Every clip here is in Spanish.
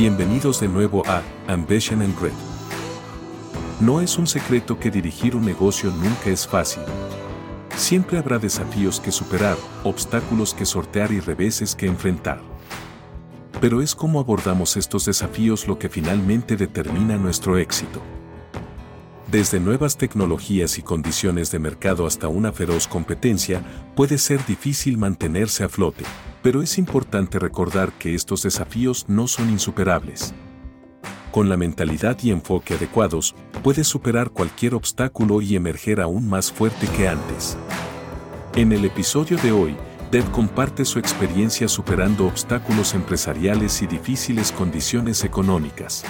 Bienvenidos de nuevo a Ambition and Grit. No es un secreto que dirigir un negocio nunca es fácil. Siempre habrá desafíos que superar, obstáculos que sortear y reveses que enfrentar. Pero es cómo abordamos estos desafíos lo que finalmente determina nuestro éxito. Desde nuevas tecnologías y condiciones de mercado hasta una feroz competencia, puede ser difícil mantenerse a flote pero es importante recordar que estos desafíos no son insuperables. Con la mentalidad y enfoque adecuados, puedes superar cualquier obstáculo y emerger aún más fuerte que antes. En el episodio de hoy, Dev comparte su experiencia superando obstáculos empresariales y difíciles condiciones económicas.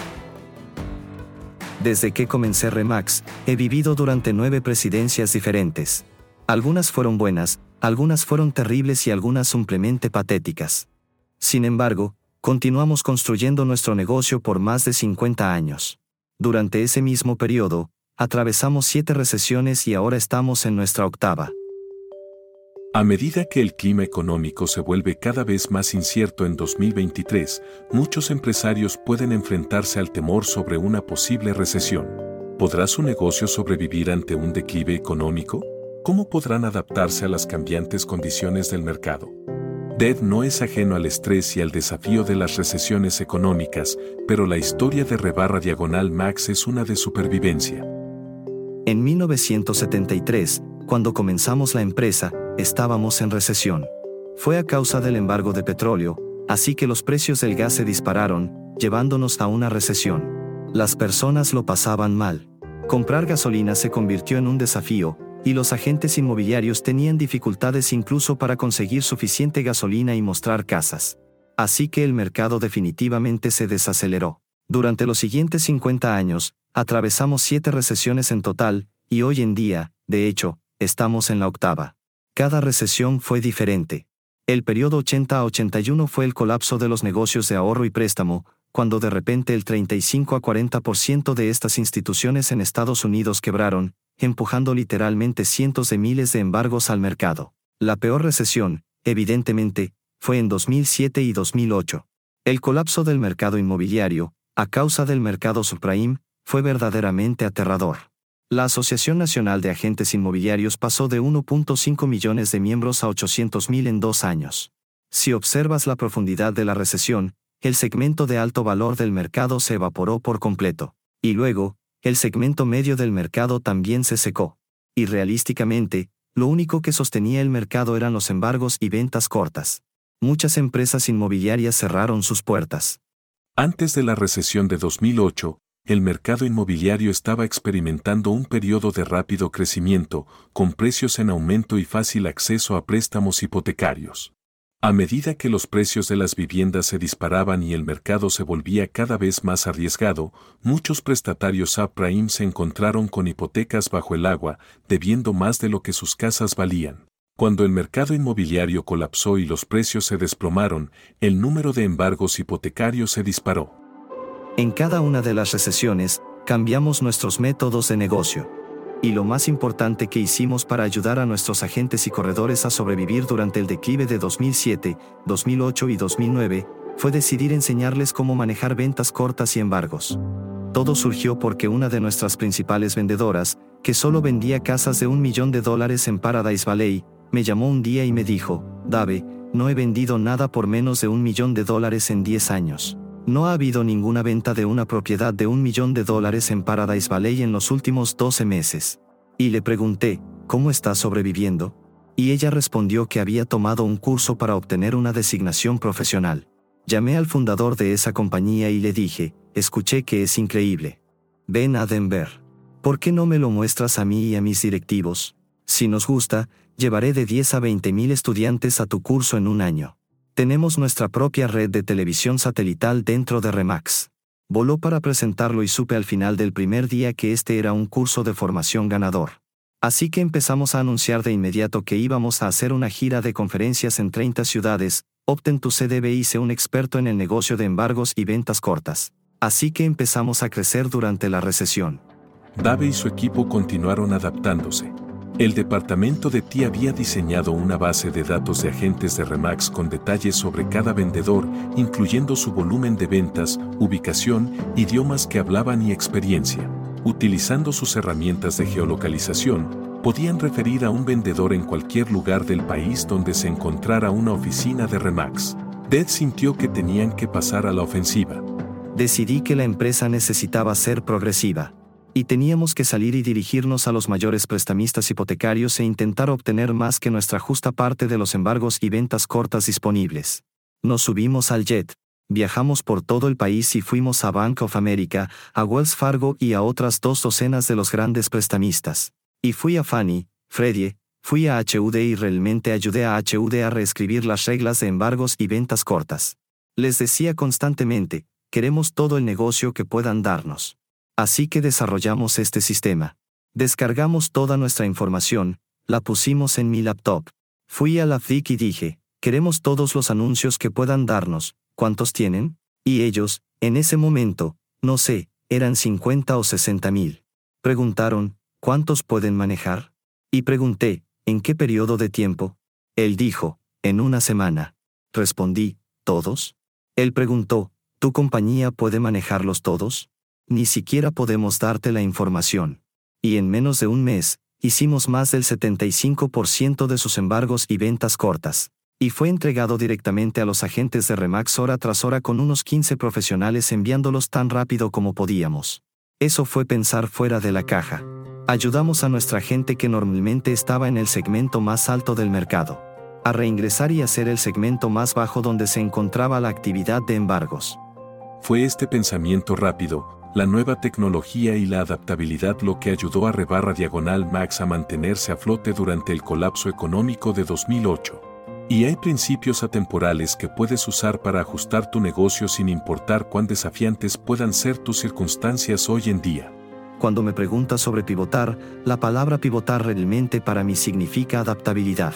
Desde que comencé Remax, he vivido durante nueve presidencias diferentes. Algunas fueron buenas, algunas fueron terribles y algunas simplemente patéticas. Sin embargo, continuamos construyendo nuestro negocio por más de 50 años. Durante ese mismo periodo, atravesamos siete recesiones y ahora estamos en nuestra octava. A medida que el clima económico se vuelve cada vez más incierto en 2023, muchos empresarios pueden enfrentarse al temor sobre una posible recesión. ¿Podrá su negocio sobrevivir ante un declive económico? ¿Cómo podrán adaptarse a las cambiantes condiciones del mercado? Dead no es ajeno al estrés y al desafío de las recesiones económicas, pero la historia de Rebarra Diagonal Max es una de supervivencia. En 1973, cuando comenzamos la empresa, estábamos en recesión. Fue a causa del embargo de petróleo, así que los precios del gas se dispararon, llevándonos a una recesión. Las personas lo pasaban mal. Comprar gasolina se convirtió en un desafío, y los agentes inmobiliarios tenían dificultades incluso para conseguir suficiente gasolina y mostrar casas. Así que el mercado definitivamente se desaceleró. Durante los siguientes 50 años, atravesamos siete recesiones en total, y hoy en día, de hecho, estamos en la octava. Cada recesión fue diferente. El periodo 80 a 81 fue el colapso de los negocios de ahorro y préstamo, cuando de repente el 35 a 40% de estas instituciones en Estados Unidos quebraron, empujando literalmente cientos de miles de embargos al mercado. La peor recesión, evidentemente, fue en 2007 y 2008. El colapso del mercado inmobiliario, a causa del mercado subprime, fue verdaderamente aterrador. La Asociación Nacional de Agentes Inmobiliarios pasó de 1.5 millones de miembros a 800.000 en dos años. Si observas la profundidad de la recesión, el segmento de alto valor del mercado se evaporó por completo. Y luego, el segmento medio del mercado también se secó. Y realísticamente, lo único que sostenía el mercado eran los embargos y ventas cortas. Muchas empresas inmobiliarias cerraron sus puertas. Antes de la recesión de 2008, el mercado inmobiliario estaba experimentando un periodo de rápido crecimiento, con precios en aumento y fácil acceso a préstamos hipotecarios. A medida que los precios de las viviendas se disparaban y el mercado se volvía cada vez más arriesgado, muchos prestatarios subprime se encontraron con hipotecas bajo el agua, debiendo más de lo que sus casas valían. Cuando el mercado inmobiliario colapsó y los precios se desplomaron, el número de embargos hipotecarios se disparó. En cada una de las recesiones, cambiamos nuestros métodos de negocio y lo más importante que hicimos para ayudar a nuestros agentes y corredores a sobrevivir durante el declive de 2007, 2008 y 2009, fue decidir enseñarles cómo manejar ventas cortas y embargos. Todo surgió porque una de nuestras principales vendedoras, que solo vendía casas de un millón de dólares en Paradise Valley, me llamó un día y me dijo, Dave, no he vendido nada por menos de un millón de dólares en 10 años. No ha habido ninguna venta de una propiedad de un millón de dólares en Paradise Valley en los últimos 12 meses. Y le pregunté, ¿cómo está sobreviviendo? Y ella respondió que había tomado un curso para obtener una designación profesional. Llamé al fundador de esa compañía y le dije, escuché que es increíble. Ven a Denver. ¿Por qué no me lo muestras a mí y a mis directivos? Si nos gusta, llevaré de 10 a 20 mil estudiantes a tu curso en un año. Tenemos nuestra propia red de televisión satelital dentro de Remax. Voló para presentarlo y supe al final del primer día que este era un curso de formación ganador. Así que empezamos a anunciar de inmediato que íbamos a hacer una gira de conferencias en 30 ciudades, obten tu CDB y sé un experto en el negocio de embargos y ventas cortas. Así que empezamos a crecer durante la recesión. Dave y su equipo continuaron adaptándose. El departamento de TI había diseñado una base de datos de agentes de Remax con detalles sobre cada vendedor, incluyendo su volumen de ventas, ubicación, idiomas que hablaban y experiencia. Utilizando sus herramientas de geolocalización, podían referir a un vendedor en cualquier lugar del país donde se encontrara una oficina de Remax. Dead sintió que tenían que pasar a la ofensiva. Decidí que la empresa necesitaba ser progresiva y teníamos que salir y dirigirnos a los mayores prestamistas hipotecarios e intentar obtener más que nuestra justa parte de los embargos y ventas cortas disponibles. Nos subimos al jet, viajamos por todo el país y fuimos a Bank of America, a Wells Fargo y a otras dos docenas de los grandes prestamistas. Y fui a Fannie, Freddie, fui a HUD y realmente ayudé a HUD a reescribir las reglas de embargos y ventas cortas. Les decía constantemente, queremos todo el negocio que puedan darnos. Así que desarrollamos este sistema. Descargamos toda nuestra información, la pusimos en mi laptop. Fui a la FIC y dije, queremos todos los anuncios que puedan darnos, ¿cuántos tienen? Y ellos, en ese momento, no sé, eran 50 o 60 mil. Preguntaron, ¿cuántos pueden manejar? Y pregunté, ¿en qué periodo de tiempo? Él dijo, en una semana. Respondí, ¿todos? Él preguntó, ¿tu compañía puede manejarlos todos? Ni siquiera podemos darte la información. Y en menos de un mes, hicimos más del 75% de sus embargos y ventas cortas. Y fue entregado directamente a los agentes de Remax hora tras hora con unos 15 profesionales enviándolos tan rápido como podíamos. Eso fue pensar fuera de la caja. Ayudamos a nuestra gente que normalmente estaba en el segmento más alto del mercado, a reingresar y hacer el segmento más bajo donde se encontraba la actividad de embargos. Fue este pensamiento rápido, la nueva tecnología y la adaptabilidad lo que ayudó a Rebarra Diagonal Max a mantenerse a flote durante el colapso económico de 2008. Y hay principios atemporales que puedes usar para ajustar tu negocio sin importar cuán desafiantes puedan ser tus circunstancias hoy en día. Cuando me preguntas sobre pivotar, la palabra pivotar realmente para mí significa adaptabilidad.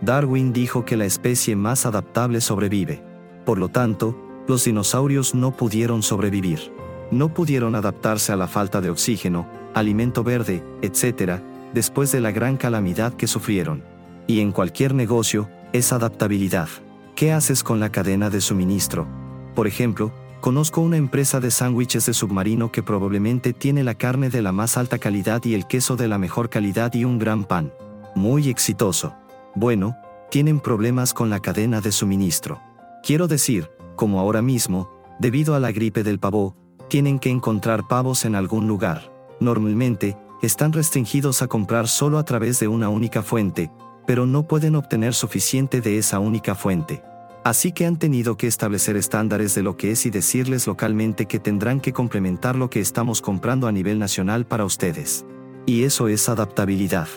Darwin dijo que la especie más adaptable sobrevive. Por lo tanto, los dinosaurios no pudieron sobrevivir no pudieron adaptarse a la falta de oxígeno, alimento verde, etc., después de la gran calamidad que sufrieron. Y en cualquier negocio, es adaptabilidad. ¿Qué haces con la cadena de suministro? Por ejemplo, conozco una empresa de sándwiches de submarino que probablemente tiene la carne de la más alta calidad y el queso de la mejor calidad y un gran pan. Muy exitoso. Bueno, tienen problemas con la cadena de suministro. Quiero decir, como ahora mismo, debido a la gripe del pavo, tienen que encontrar pavos en algún lugar. Normalmente, están restringidos a comprar solo a través de una única fuente, pero no pueden obtener suficiente de esa única fuente. Así que han tenido que establecer estándares de lo que es y decirles localmente que tendrán que complementar lo que estamos comprando a nivel nacional para ustedes. Y eso es adaptabilidad.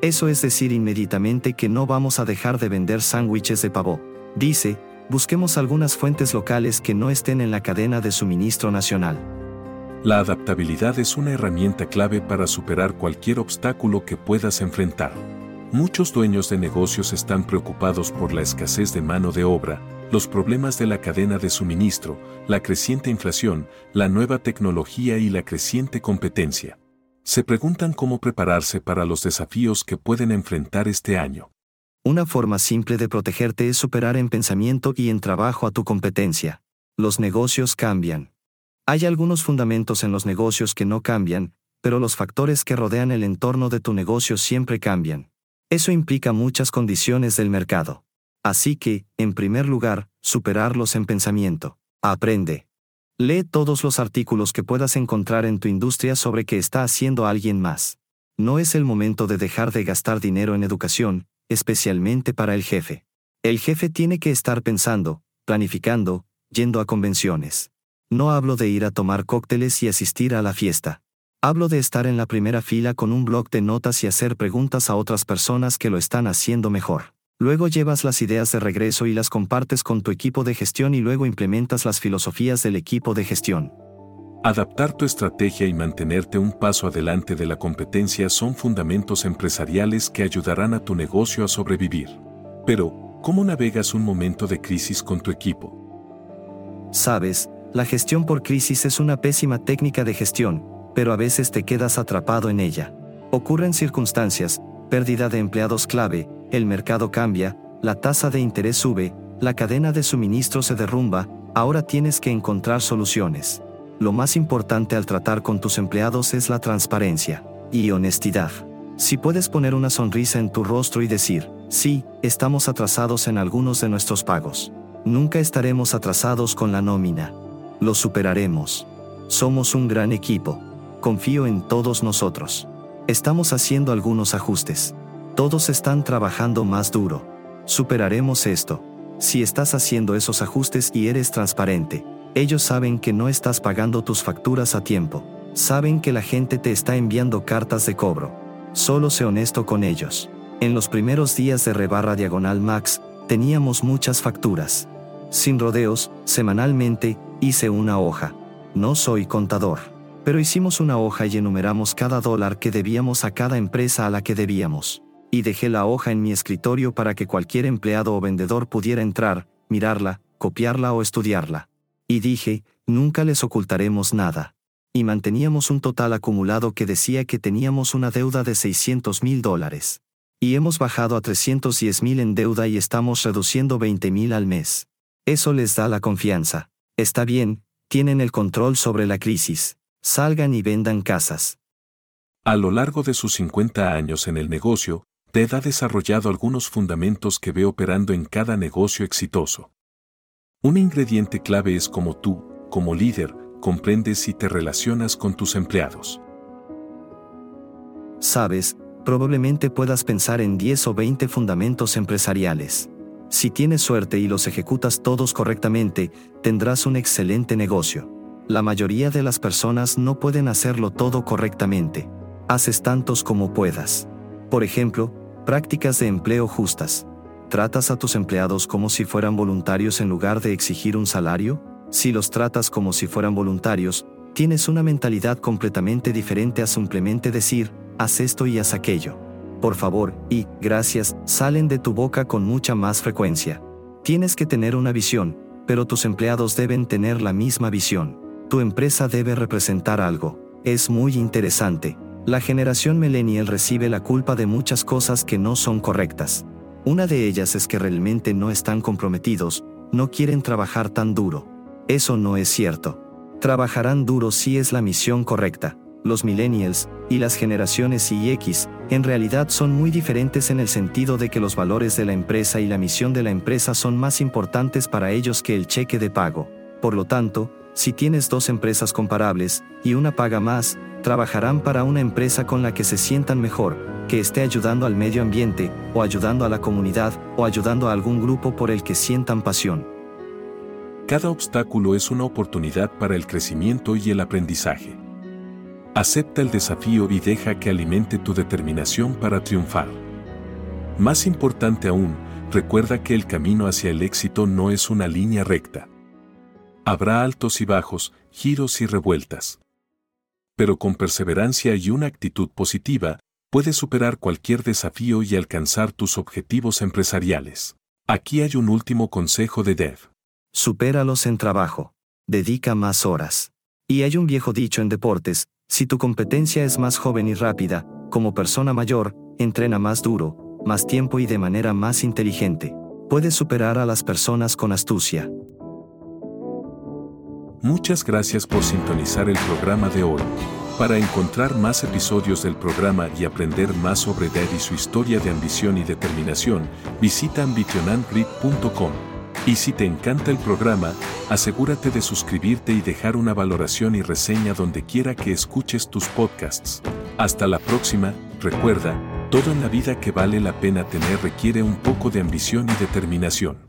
Eso es decir inmediatamente que no vamos a dejar de vender sándwiches de pavo. Dice, busquemos algunas fuentes locales que no estén en la cadena de suministro nacional. La adaptabilidad es una herramienta clave para superar cualquier obstáculo que puedas enfrentar. Muchos dueños de negocios están preocupados por la escasez de mano de obra, los problemas de la cadena de suministro, la creciente inflación, la nueva tecnología y la creciente competencia. Se preguntan cómo prepararse para los desafíos que pueden enfrentar este año. Una forma simple de protegerte es superar en pensamiento y en trabajo a tu competencia. Los negocios cambian. Hay algunos fundamentos en los negocios que no cambian, pero los factores que rodean el entorno de tu negocio siempre cambian. Eso implica muchas condiciones del mercado. Así que, en primer lugar, superarlos en pensamiento. Aprende. Lee todos los artículos que puedas encontrar en tu industria sobre qué está haciendo alguien más. No es el momento de dejar de gastar dinero en educación, especialmente para el jefe. El jefe tiene que estar pensando, planificando, yendo a convenciones. No hablo de ir a tomar cócteles y asistir a la fiesta. Hablo de estar en la primera fila con un blog de notas y hacer preguntas a otras personas que lo están haciendo mejor. Luego llevas las ideas de regreso y las compartes con tu equipo de gestión y luego implementas las filosofías del equipo de gestión. Adaptar tu estrategia y mantenerte un paso adelante de la competencia son fundamentos empresariales que ayudarán a tu negocio a sobrevivir. Pero, ¿cómo navegas un momento de crisis con tu equipo? Sabes, la gestión por crisis es una pésima técnica de gestión, pero a veces te quedas atrapado en ella. Ocurren circunstancias, pérdida de empleados clave, el mercado cambia, la tasa de interés sube, la cadena de suministro se derrumba, ahora tienes que encontrar soluciones. Lo más importante al tratar con tus empleados es la transparencia y honestidad. Si puedes poner una sonrisa en tu rostro y decir, sí, estamos atrasados en algunos de nuestros pagos. Nunca estaremos atrasados con la nómina. Lo superaremos. Somos un gran equipo. Confío en todos nosotros. Estamos haciendo algunos ajustes. Todos están trabajando más duro. Superaremos esto. Si estás haciendo esos ajustes y eres transparente, ellos saben que no estás pagando tus facturas a tiempo. Saben que la gente te está enviando cartas de cobro Solo sé honesto con ellos. En los primeros días de rebarra diagonal max, teníamos muchas facturas. Sin rodeos, semanalmente, hice una hoja. No soy contador. Pero hicimos una hoja y enumeramos cada dólar que debíamos a cada empresa a la que debíamos. Y dejé la hoja en mi escritorio para que cualquier empleado o vendedor pudiera entrar, mirarla, copiarla o estudiarla. Y dije, nunca les ocultaremos nada y manteníamos un total acumulado que decía que teníamos una deuda de 600 mil dólares. Y hemos bajado a 310 mil en deuda y estamos reduciendo 20 mil al mes. Eso les da la confianza. Está bien, tienen el control sobre la crisis. Salgan y vendan casas. A lo largo de sus 50 años en el negocio, Ted ha desarrollado algunos fundamentos que ve operando en cada negocio exitoso. Un ingrediente clave es como tú, como líder, comprendes y te relacionas con tus empleados. Sabes, probablemente puedas pensar en 10 o 20 fundamentos empresariales. Si tienes suerte y los ejecutas todos correctamente, tendrás un excelente negocio. La mayoría de las personas no pueden hacerlo todo correctamente. Haces tantos como puedas. Por ejemplo, prácticas de empleo justas. ¿Tratas a tus empleados como si fueran voluntarios en lugar de exigir un salario? Si los tratas como si fueran voluntarios, tienes una mentalidad completamente diferente a simplemente decir, haz esto y haz aquello. Por favor, y, gracias, salen de tu boca con mucha más frecuencia. Tienes que tener una visión, pero tus empleados deben tener la misma visión. Tu empresa debe representar algo. Es muy interesante. La generación millennial recibe la culpa de muchas cosas que no son correctas. Una de ellas es que realmente no están comprometidos, no quieren trabajar tan duro. Eso no es cierto. Trabajarán duro si es la misión correcta. Los millennials y las generaciones Y X en realidad son muy diferentes en el sentido de que los valores de la empresa y la misión de la empresa son más importantes para ellos que el cheque de pago. Por lo tanto, si tienes dos empresas comparables y una paga más, trabajarán para una empresa con la que se sientan mejor, que esté ayudando al medio ambiente, o ayudando a la comunidad, o ayudando a algún grupo por el que sientan pasión. Cada obstáculo es una oportunidad para el crecimiento y el aprendizaje. Acepta el desafío y deja que alimente tu determinación para triunfar. Más importante aún, recuerda que el camino hacia el éxito no es una línea recta. Habrá altos y bajos, giros y revueltas. Pero con perseverancia y una actitud positiva, puedes superar cualquier desafío y alcanzar tus objetivos empresariales. Aquí hay un último consejo de Dev. Supéralos en trabajo. Dedica más horas. Y hay un viejo dicho en deportes, si tu competencia es más joven y rápida, como persona mayor, entrena más duro, más tiempo y de manera más inteligente. Puedes superar a las personas con astucia. Muchas gracias por sintonizar el programa de hoy. Para encontrar más episodios del programa y aprender más sobre Dad y su historia de ambición y determinación, visita ambitionandgrid.com. Y si te encanta el programa, asegúrate de suscribirte y dejar una valoración y reseña donde quiera que escuches tus podcasts. Hasta la próxima, recuerda, todo en la vida que vale la pena tener requiere un poco de ambición y determinación.